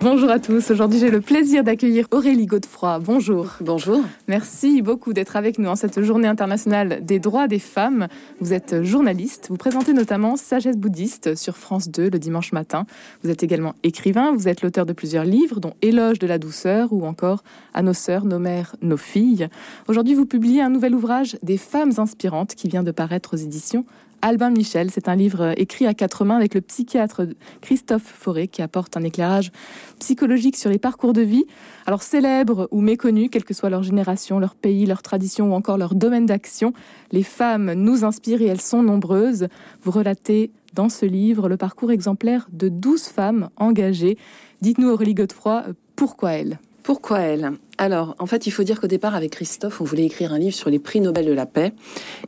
Bonjour à tous. Aujourd'hui, j'ai le plaisir d'accueillir Aurélie Godefroy. Bonjour. Bonjour. Merci beaucoup d'être avec nous en cette journée internationale des droits des femmes. Vous êtes journaliste. Vous présentez notamment Sagesse bouddhiste sur France 2 le dimanche matin. Vous êtes également écrivain. Vous êtes l'auteur de plusieurs livres, dont Éloge de la douceur ou encore À nos sœurs, nos mères, nos filles. Aujourd'hui, vous publiez un nouvel ouvrage Des femmes inspirantes qui vient de paraître aux éditions Albin Michel. C'est un livre écrit à quatre mains avec le psychiatre Christophe Fauré qui apporte un éclairage psychologique sur les parcours de vie, alors célèbres ou méconnus, quelle que soit leur génération, leur pays, leur tradition ou encore leur domaine d'action. Les femmes nous inspirent et elles sont nombreuses. Vous relatez dans ce livre le parcours exemplaire de douze femmes engagées. Dites-nous Aurélie Godefroy, pourquoi elles? Pourquoi elles? Alors, en fait, il faut dire qu'au départ, avec Christophe, on voulait écrire un livre sur les prix Nobel de la paix.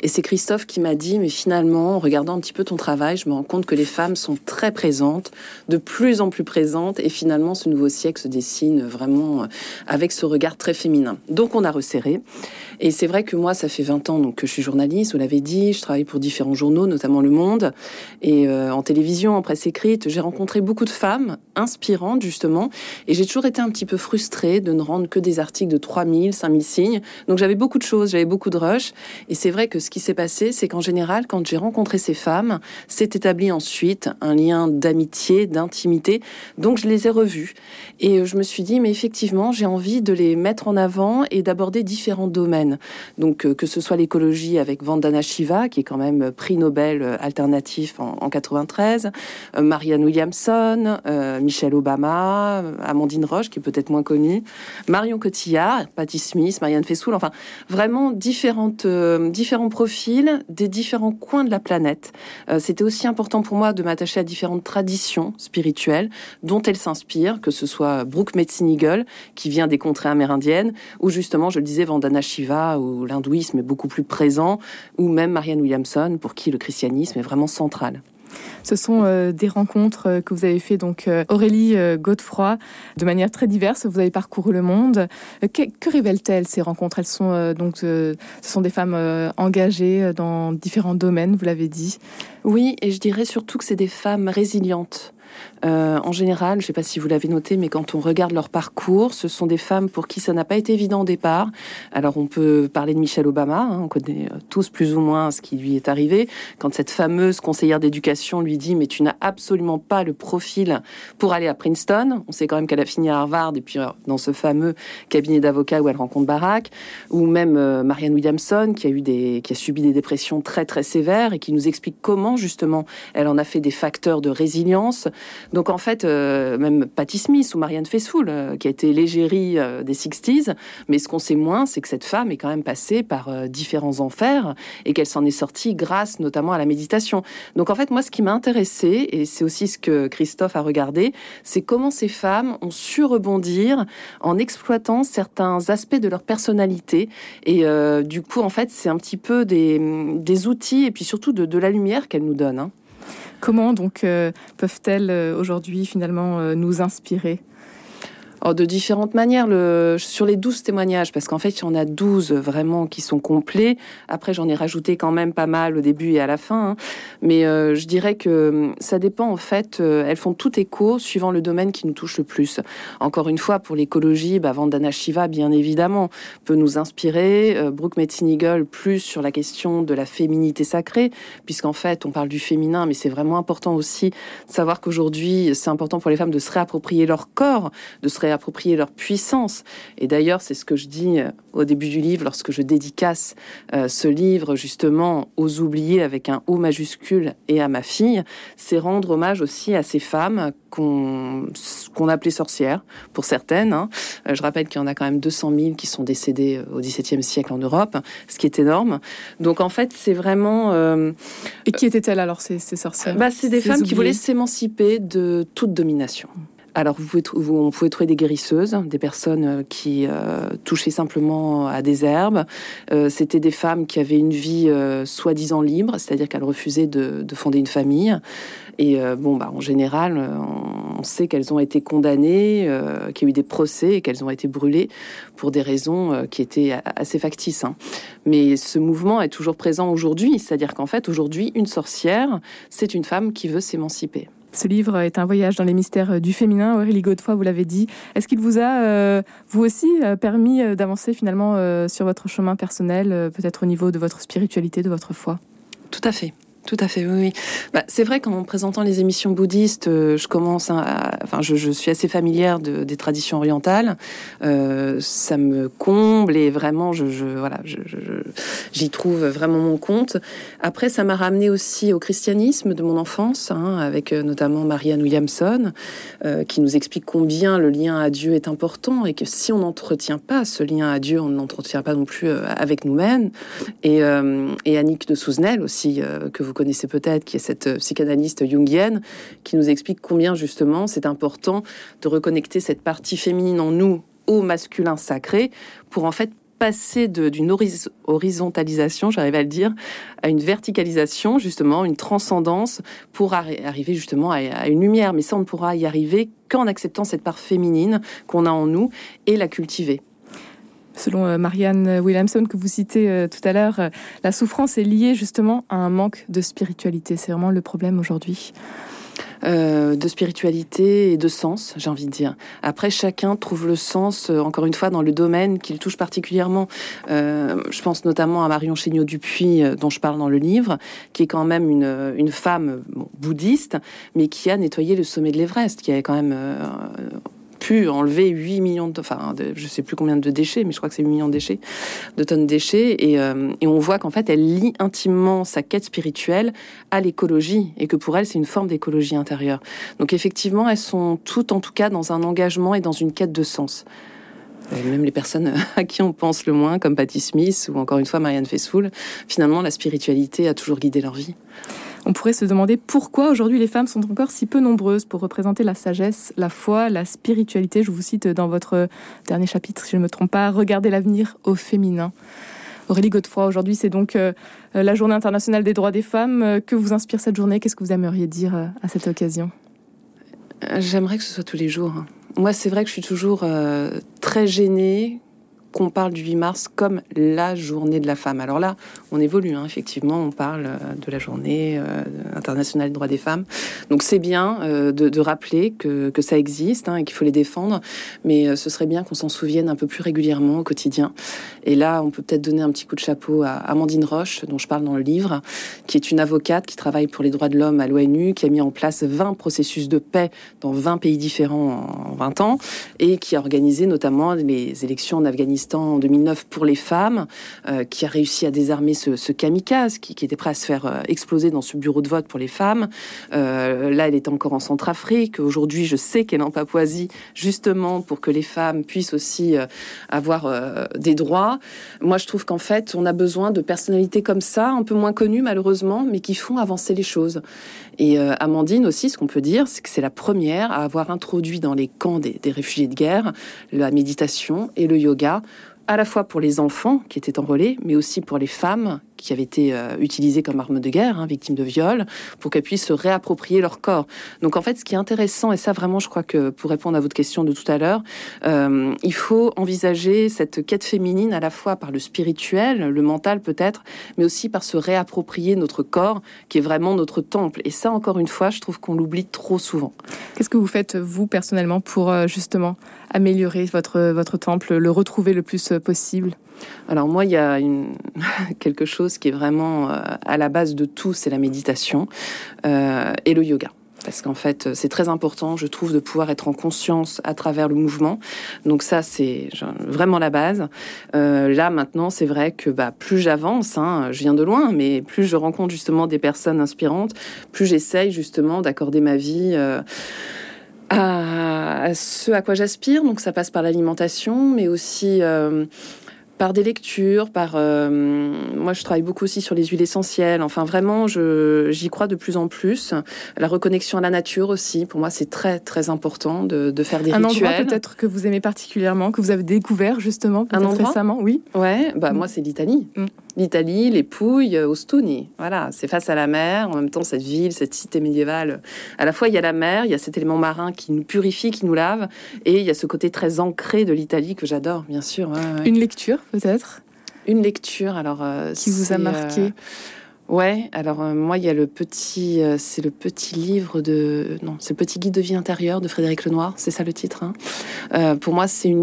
Et c'est Christophe qui m'a dit, mais finalement, en regardant un petit peu ton travail, je me rends compte que les femmes sont très présentes, de plus en plus présentes. Et finalement, ce nouveau siècle se dessine vraiment euh, avec ce regard très féminin. Donc, on a resserré. Et c'est vrai que moi, ça fait 20 ans donc, que je suis journaliste, vous l'avez dit. Je travaille pour différents journaux, notamment Le Monde. Et euh, en télévision, en presse écrite, j'ai rencontré beaucoup de femmes inspirantes, justement. Et j'ai toujours été un petit peu frustrée de ne rendre que des articles de 3000, 5000 signes. Donc j'avais beaucoup de choses, j'avais beaucoup de rush. Et c'est vrai que ce qui s'est passé, c'est qu'en général, quand j'ai rencontré ces femmes, s'est établi ensuite un lien d'amitié, d'intimité. Donc je les ai revues. Et je me suis dit, mais effectivement, j'ai envie de les mettre en avant et d'aborder différents domaines. Donc euh, que ce soit l'écologie avec Vandana Shiva, qui est quand même prix Nobel euh, alternatif en, en 93, euh, Marianne Williamson, Michelle Obama, Amandine Roche, qui est peut-être moins connue, Marion Cotillard, Patti Smith, Marianne Fessoul, enfin vraiment différentes, euh, différents profils des différents coins de la planète. Euh, c'était aussi important pour moi de m'attacher à différentes traditions spirituelles dont elles s'inspirent, que ce soit Brooke Metzinigel, qui vient des contrées amérindiennes, ou justement, je le disais, Vandana Shiva, où l'hindouisme est beaucoup plus présent, ou même Marianne Williamson, pour qui le christianisme est vraiment central. Ce sont euh, des rencontres euh, que vous avez fait donc euh, Aurélie Godefroy de manière très diverse. Vous avez parcouru le monde. Que, que révèlent-elles ces rencontres? Elles sont donc ce sont des femmes engagées dans différents domaines. Vous l'avez dit. Oui, et je dirais surtout que c'est des femmes résilientes. Euh, en général, je ne sais pas si vous l'avez noté, mais quand on regarde leur parcours, ce sont des femmes pour qui ça n'a pas été évident au départ. Alors on peut parler de Michelle Obama, hein, on connaît euh, tous plus ou moins ce qui lui est arrivé. Quand cette fameuse conseillère d'éducation lui dit mais tu n'as absolument pas le profil pour aller à Princeton, on sait quand même qu'elle a fini à Harvard et puis euh, dans ce fameux cabinet d'avocats où elle rencontre Barack, ou même Marianne Williamson qui a qui a subi des dépressions très très sévères et qui nous explique comment justement elle en a fait des facteurs de résilience donc en fait, euh, même Patti Smith ou Marianne Faithfull, euh, qui a été l'égérie euh, des 60s, mais ce qu'on sait moins, c'est que cette femme est quand même passée par différents enfers et qu'elle s'en est sortie grâce notamment à la méditation. Donc en fait, moi, ce qui m'a intéressé, et c'est aussi ce que Christophe a regardé, c'est comment ces femmes ont su rebondir en exploitant certains aspects de leur personnalité. Et du coup, en fait, c'est un petit peu des, outils et puis surtout de, la lumière qu'elles nous donnent. Hein. Comment donc euh, peuvent-elles euh, aujourd'hui finalement euh, nous inspirer? Oh, de différentes manières. Sur les 12 témoignages, parce qu'en fait, il y en a 12 vraiment qui sont complets. Après, j'en ai rajouté quand même pas mal au début et à la fin. Hein. Mais euh, je dirais que hum, ça dépend, en fait. Euh, elles font tout écho suivant le domaine qui nous touche le plus. Encore une fois, pour l'écologie, bah, Vandana Shiva, bien évidemment, peut nous inspirer. Euh, Brooke Metzinigel, plus sur la question de la féminité sacrée, puisqu'en fait, on parle du féminin, mais c'est vraiment important aussi de savoir qu'aujourd'hui, c'est important pour les femmes de se réapproprier leur corps, de se approprier leur puissance. Et d'ailleurs, c'est ce que je dis euh, au début du livre, lorsque je dédicace euh, ce livre justement aux oubliés avec un O majuscule et à ma fille, c'est rendre hommage aussi à ces femmes qu'on qu'on appelait sorcières, pour certaines. Hein. Euh, je rappelle qu'il y en a quand même 200 000 qui sont décédées au XVIIe siècle en Europe, ce qui est énorme. Donc en fait, c'est vraiment... et qui étaient-elles alors, ces, ces sorcières bah, C'est des femmes qui voulaient s'émanciper de toute domination. Alors, vous pouvez, on pouvait trouver des guérisseuses, des personnes euh, qui euh, touchaient simplement à des herbes. Euh, C'était des femmes qui avaient une vie soi-disant libre, c'est-à-dire qu'elles refusaient de, de, fonder une famille. Et bon, bah, en général, on sait qu'elles ont été condamnées, qu'il y a eu des procès et qu'elles ont été brûlées pour des raisons qui étaient assez factices. Hein. Mais ce mouvement est toujours présent aujourd'hui, c'est-à-dire qu'en fait, aujourd'hui, une sorcière, c'est une femme qui veut s'émanciper. Ce livre est un voyage dans les mystères du féminin. Aurélie Godefroy, vous l'avez dit. Est-ce qu'il vous a, euh, vous aussi, euh, permis euh, d'avancer finalement sur votre chemin personnel, peut-être au niveau de votre spiritualité, de votre foi? Tout à fait. Tout à fait, oui. Bah, c'est vrai qu'en présentant les émissions bouddhistes, euh, je commence enfin, je, suis assez familière de, des traditions orientales. Euh, ça me comble et vraiment, je, voilà, j'y trouve vraiment mon compte. Après, ça m'a ramené aussi au christianisme de mon enfance, hein, avec euh, notamment Marianne Williamson, qui nous explique combien le lien à Dieu est important et que si on n'entretient pas ce lien à Dieu, on n'entretient pas non plus avec nous-mêmes. Et, et Annick de Souzenel aussi, que vous connaissez peut-être, qui est cette euh, psychanalyste jungienne, qui nous explique combien justement c'est important de reconnecter cette partie féminine en nous au masculin sacré pour en fait passer d'une horizontalisation, j'arrive à le dire, à une verticalisation, justement, une transcendance pour arriver justement à, une lumière. Mais ça, on ne pourra y arriver qu'en acceptant cette part féminine qu'on a en nous et la cultiver. Selon euh, Marianne Williamson que vous citez euh, tout à l'heure, euh, la souffrance est liée justement à un manque de spiritualité. C'est vraiment le problème aujourd'hui. de spiritualité et de sens, j'ai envie de dire. Après, chacun trouve le sens, encore une fois, dans le domaine qu'il touche particulièrement. je pense notamment à Marion Chéniaud-Dupuis, dont je parle dans le livre, qui est quand même une, une femme bouddhiste, mais qui a nettoyé le sommet de l'Everest, qui est quand même pu enlever 8 millions de, enfin, je sais plus combien de déchets, mais je crois que c'est 8 millions de déchets, de tonnes de déchets. Et, euh, et on voit qu'en fait, elle lie intimement sa quête spirituelle à l'écologie et que pour elle, c'est une forme d'écologie intérieure. Donc effectivement, elles sont toutes, en tout cas, dans un engagement et dans une quête de sens. même les personnes à qui on pense le moins, comme Patti Smith ou encore une fois Marianne Faithfull, finalement, la spiritualité a toujours guidé leur vie. On pourrait se demander pourquoi aujourd'hui les femmes sont encore si peu nombreuses pour représenter la sagesse, la foi, la spiritualité. Je vous cite dans votre dernier chapitre, si je ne me trompe pas, Regardez l'avenir au féminin. Aurélie Godefroy, aujourd'hui c'est donc euh, la journée internationale des droits des femmes. Euh, que vous inspire cette journée? Qu'est-ce que vous aimeriez dire euh, à cette occasion? J'aimerais que ce soit tous les jours. Moi, c'est vrai que je suis toujours très gênée qu'on parle du 8 mars comme la journée de la femme. Alors là, on évolue, hein, effectivement, on parle euh, de la journée euh, internationale des droits des femmes. Donc c'est bien euh, de, rappeler que, ça existe hein, et qu'il faut les défendre, mais ce serait bien qu'on s'en souvienne un peu plus régulièrement au quotidien. Et là, on peut peut-être donner un petit coup de chapeau à Amandine Roche, dont je parle dans le livre, qui est une avocate qui travaille pour les droits de l'homme à l'ONU, qui a mis en place 20 processus de paix dans 20 pays différents en 20 ans, et qui a organisé notamment les élections en Afghanistan en 2009 pour les femmes, euh, qui a réussi à désarmer ce, kamikaze qui, était prêt à se faire euh, exploser dans ce bureau de vote pour les femmes. Euh, là, elle est encore en Centrafrique. Aujourd'hui, je sais qu'elle est en Papouasie, justement pour que les femmes puissent aussi avoir des droits. Moi, je trouve qu'en fait, on a besoin de personnalités comme ça, un peu moins connues malheureusement, mais qui font avancer les choses. Et Amandine aussi, ce qu'on peut dire, c'est que c'est la première à avoir introduit dans les camps des réfugiés de guerre la méditation et le yoga à la fois pour les enfants qui étaient enrôlés, mais aussi pour les femmes qui avaient été euh, utilisées comme armes de guerre, hein, victimes de viol, pour qu'elles puissent se réapproprier leur corps. Donc en fait, ce qui est intéressant, et ça vraiment, je crois que pour répondre à votre question de tout à l'heure, euh, il faut envisager cette quête féminine à la fois par le spirituel, le mental peut-être, mais aussi par se réapproprier notre corps, qui est vraiment notre temple. Et ça, encore une fois, je trouve qu'on l'oublie trop souvent. Qu'est-ce que vous faites, vous, personnellement, pour euh, justement améliorer votre, votre temple, le retrouver le plus possible? Alors moi, il y a une... quelque chose qui est vraiment euh, à la base de tout, c'est la méditation euh, et le yoga parce qu'en fait, c'est très important, je trouve, de pouvoir être en conscience à travers le mouvement. Donc ça, c'est vraiment la base. Euh, là, maintenant, c'est vrai que bah, plus j'avance, hein, je viens de loin, mais plus je rencontre justement des personnes inspirantes, plus j'essaye justement d'accorder ma vie. Euh, à, ce à quoi j'aspire. Donc ça passe par l'alimentation, mais aussi euh, par des lectures, par euh, moi je travaille beaucoup aussi sur les huiles essentielles. Enfin vraiment, j'y crois de plus en plus. La reconnexion à la nature aussi, pour moi c'est très très important de, de faire des un rituels. Un endroit peut-être que vous aimez particulièrement, que vous avez découvert justement endroit? récemment, oui. Ouais, bah mm. moi c'est l'Italie. Mm. L'Italie, les Pouilles, Ostuni. Voilà, c'est face à la mer. En même temps, cette ville, cette cité médiévale. À la fois, il y a la mer, il y a cet élément marin qui nous purifie, qui nous lave, et il y a ce côté très ancré de l'Italie que j'adore, bien sûr. Une lecture, peut-être? Une lecture, alors. Euh, qui vous a marqué? euh, Ouais, alors euh, moi il y a le petit, euh, c'est le petit livre de, non, c'est le petit guide de vie intérieure de Frédéric Lenoir, c'est ça le titre. Hein. Euh, pour moi c'est mon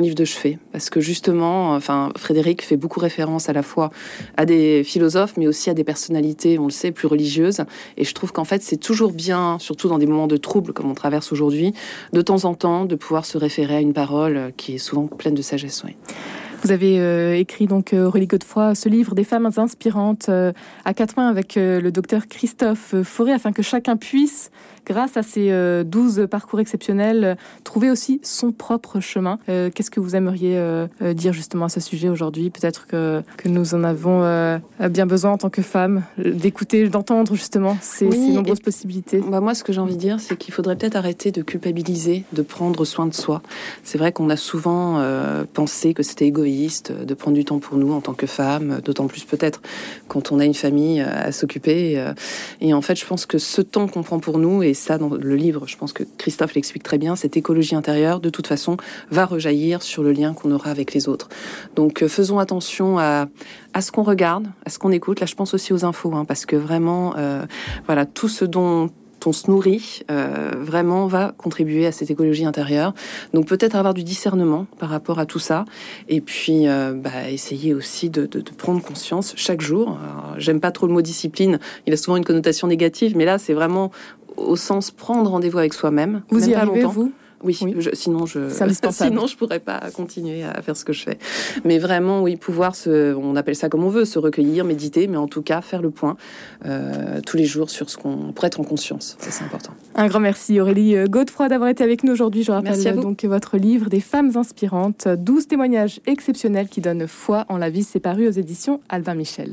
livre de chevet parce que justement, Frédéric fait beaucoup référence à la fois à des philosophes mais aussi à des personnalités, on le sait, plus religieuses. Et je trouve qu'en fait c'est toujours bien, surtout dans des moments de trouble comme on traverse aujourd'hui, de temps en temps de pouvoir se référer à une parole qui est souvent pleine de sagesse. Oui. Vous avez euh, écrit donc euh, Aurélie Godefroy ce livre des femmes inspirantes euh, à quatre mains avec le docteur Christophe Fauré afin que chacun puisse grâce à ces euh, douze parcours exceptionnels, euh, trouver aussi son propre chemin. Euh, qu'est-ce que vous aimeriez dire justement à ce sujet aujourd'hui? Peut-être que, que, nous en avons bien besoin en tant que femmes, d'écouter, d'entendre justement ces, nombreuses possibilités. Bah moi, ce que j'ai envie de dire, c'est qu'il faudrait peut-être arrêter de culpabiliser, de prendre soin de soi. C'est vrai qu'on a souvent pensé que c'était égoïste de prendre du temps pour nous en tant que femmes, d'autant plus peut-être quand on a une famille à s'occuper. Et en fait, je pense que ce temps qu'on prend pour nous et ça dans le livre, je pense que Christophe l'explique très bien, cette écologie intérieure, de toute façon, va rejaillir sur le lien qu'on aura avec les autres. Donc euh, faisons attention à, à ce qu'on regarde, à ce qu'on écoute. Là, je pense aussi aux infos, hein, parce que vraiment, euh, voilà, tout ce dont on se nourrit euh, vraiment va contribuer à cette écologie intérieure. Donc peut-être avoir du discernement par rapport à tout ça, et puis bah, essayer aussi de, de, de, prendre conscience chaque jour. J'aime pas trop le mot discipline, il a souvent une connotation négative, mais là c'est vraiment au sens prendre rendez-vous avec soi-même. Vous y arrivez, vous? Oui, Je, sinon je sinon je pourrais pas continuer à faire ce que je fais. Mais vraiment, oui, pouvoir se, on appelle ça comme on veut, se recueillir, méditer, mais en tout cas faire le point euh, tous les jours sur ce qu'on pour être en conscience. Ça c'est important. Un grand merci Aurélie euh, Godefroy d'avoir été avec nous aujourd'hui. Je rappelle donc votre livre des femmes inspirantes, 12 témoignages exceptionnels qui donnent foi en la vie. C'est paru aux éditions Albin Michel.